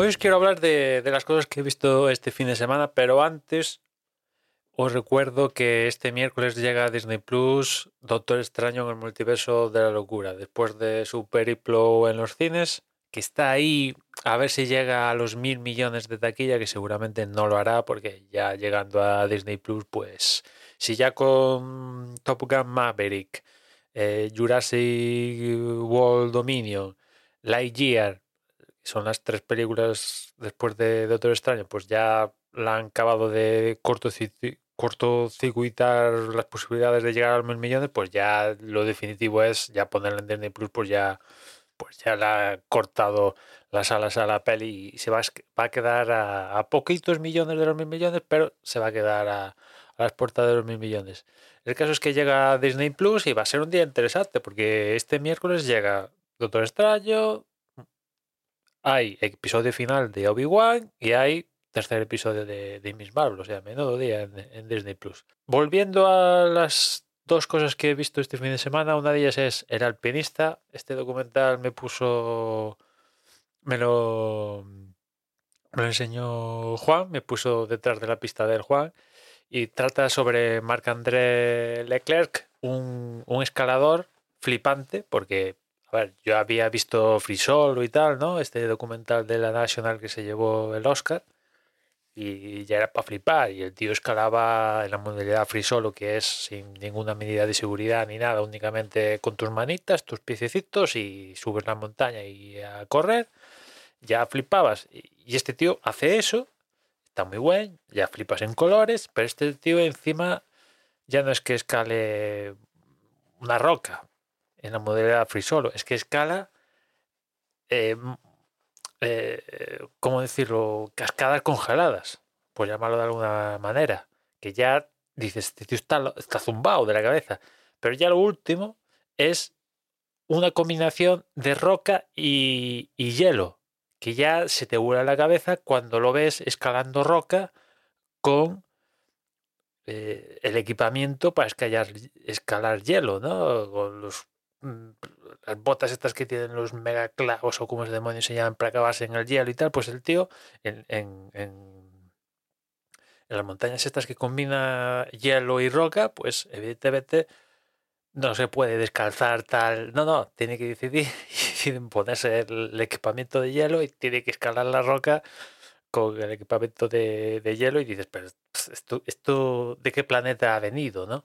Hoy os quiero hablar de, las cosas que he visto este fin de semana, pero antes os recuerdo que este miércoles llega a Disney Plus Doctor Extraño en el multiverso de la locura, después de su periplo en los cines, que está ahí a ver si llega a los mil millones de taquilla, que seguramente no lo hará, porque ya llegando a Disney Plus, pues si ya con Top Gun Maverick, eh, Jurassic World Dominion, Lightyear, son las tres películas después de Doctor Extraño, pues ya la han acabado de cortocircuitar las posibilidades de llegar a los mil millones, pues ya lo definitivo es ya ponerla en Disney Plus, pues ya, pues ya ha cortado las alas a la peli y se va, a- quedar a, a poquitos millones de los mil millones, pero se va a quedar a, las puertas de los mil millones. El caso es que llega Disney Plus y va a ser un día interesante, porque este miércoles llega Doctor Extraño, hay episodio final de Obi-Wan y hay tercer episodio de, de Miss Marvel, o sea, menudo día en, Disney Plus. Volviendo a las dos cosas que he visto este fin de semana, una de ellas es El alpinista. Este documental me puso. Me lo. Enseñó Juan, me puso detrás de la pista del Juan y trata sobre Marc-André Leclerc, un escalador flipante, porque, a ver, yo había visto Free Solo y tal, ¿no? Este documental de la National que se llevó el Oscar y ya era para flipar. Y el tío escalaba en la modalidad free solo, que es sin ninguna medida de seguridad ni nada, únicamente con tus manitas, tus piececitos y subes la montaña y a correr. Ya flipabas. Y este tío hace eso, está muy buen, ya flipas en colores, pero este tío encima ya no es que escale una roca en la modalidad free solo, es que escala. eh, eh, ¿cómo decirlo? Cascadas congeladas, por llamarlo de alguna manera. Que ya dices, este tío está, está zumbado de la cabeza. Pero ya lo último es una combinación de roca y, hielo, que ya se te vuela la cabeza cuando lo ves escalando roca con eh, el equipamiento para escalar, escalar hielo, ¿no? Las botas estas que tienen los mega clavos o como se demonios se llaman para acabarse en el hielo y tal, pues el tío en, en, en, las montañas estas que combina hielo y roca, pues evidentemente no se puede descalzar tal. No, no, tiene que decidir en ponerse el, equipamiento de hielo y tiene que escalar la roca con el equipamiento de, de hielo y dices, pero esto, esto de qué planeta ha venido, ¿no?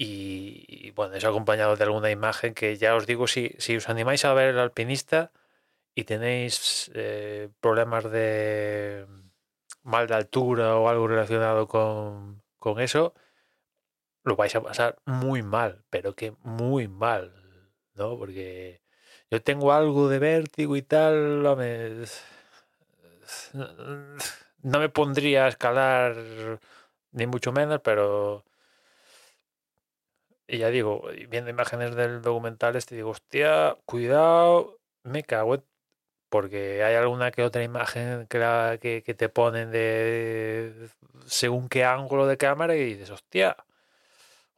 Y, bueno, eso acompañado de alguna imagen que ya os digo, si, si os animáis a ver el alpinista y tenéis eh, problemas de mal de altura o algo relacionado con, con eso, lo vais a pasar muy mal, pero que muy mal, ¿no? Porque yo tengo algo de vértigo y tal, no me, no me pondría a escalar ni mucho menos, pero y ya digo, viendo imágenes del documental este, digo, hostia, cuidado, me cago en... Porque hay alguna que otra imagen que, la- que, que te ponen de según qué ángulo de cámara y dices, hostia,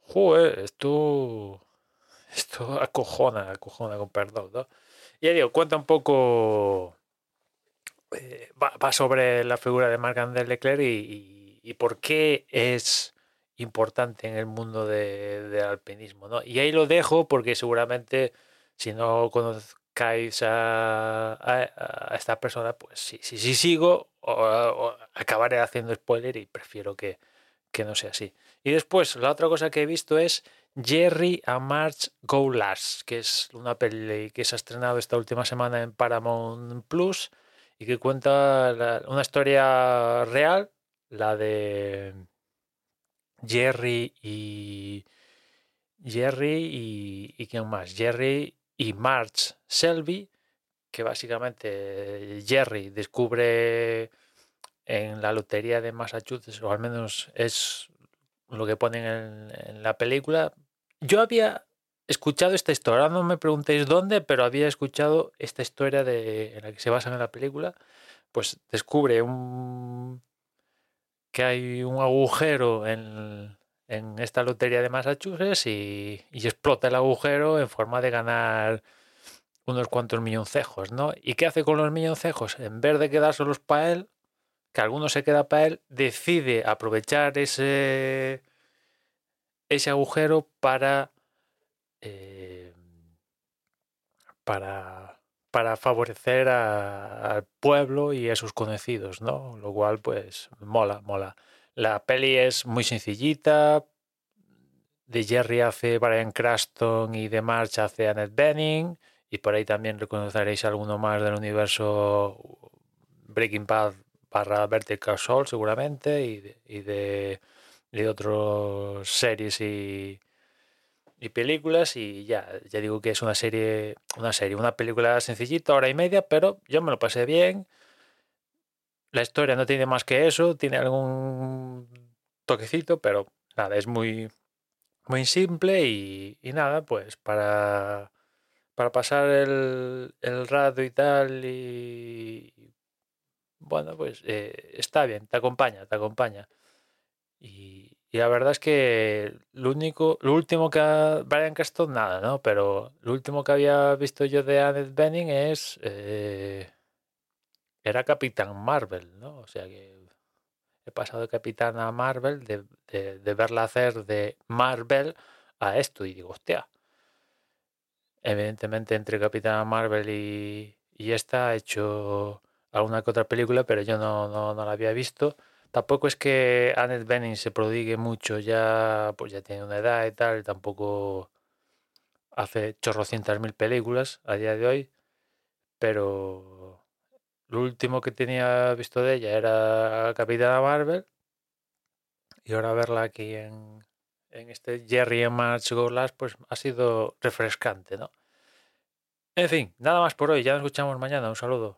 joder, esto, esto acojona, acojona con perdón, ¿no? Y ya digo, cuenta un poco eh, va, sobre la figura de Marc-André Leclerc y- y por qué es importante en el mundo de- del alpinismo. ¿no? Y ahí lo dejo porque seguramente si no conozcáis a, esta persona, pues sí, sí, sí sigo o, acabaré haciendo spoiler y prefiero que, que no sea así. Y después, la otra cosa que he visto es Jerry a March Go que es una peli que se ha estrenado esta última semana en Paramount Plus y que cuenta una historia real, la de Jerry y Jerry y, y quién más, Jerry y March Selby, que básicamente Jerry descubre en la lotería de Massachusetts, o al menos es lo que ponen en, en la película. Yo había escuchado esta historia, ahora no me preguntéis dónde, pero había escuchado esta historia de, en la que se basa en la película. Pues descubre un que hay un agujero en, en esta lotería de Massachusetts y, explota el agujero en forma de ganar unos cuantos milloncejos, ¿no? ¿Y qué hace con los milloncejos? En vez de quedárselos para él, que alguno se queda para él, decide aprovechar ese, ese agujero para, eh, para, para favorecer al pueblo y a sus conocidos, ¿no? Lo cual, pues, mola, mola. La peli es muy sencillita. De Jerry hace Brian Cranston y de March hace Annette Bening. Y por ahí también reconoceréis alguno más del universo Breaking Bad barra Better Call Saul seguramente y de, y de, de otras series y, y películas y ya, ya digo que es una serie, una serie, una película sencillita, hora y media, pero yo me lo pasé bien. La historia no tiene más que eso, tiene algún toquecito, pero nada, es muy, muy simple y, y nada, pues para, para pasar el, rato y tal y bueno, pues eh, está bien, te acompaña, te acompaña. Y la verdad es que lo único, lo último que ha, Brian Cranston nada, ¿no? Pero lo último que había visto yo de Annette Bening es eh, era Capitán Marvel, ¿no? O sea que he pasado de Capitana Marvel, de, de, verla hacer de Marvel a esto y digo, hostia. Evidentemente entre Capitana Marvel y, y esta ha hecho alguna que otra película, pero yo no, no, no la había visto. Tampoco es que Annette Bening se prodigue mucho, ya pues ya tiene una edad y tal, tampoco hace chorrocientas mil películas a día de hoy, pero lo último que tenía visto de ella era Capitana Marvel, y ahora verla aquí en, en este Jerry and March Go pues ha sido refrescante, ¿no? En fin, nada más por hoy, ya nos escuchamos mañana, un saludo.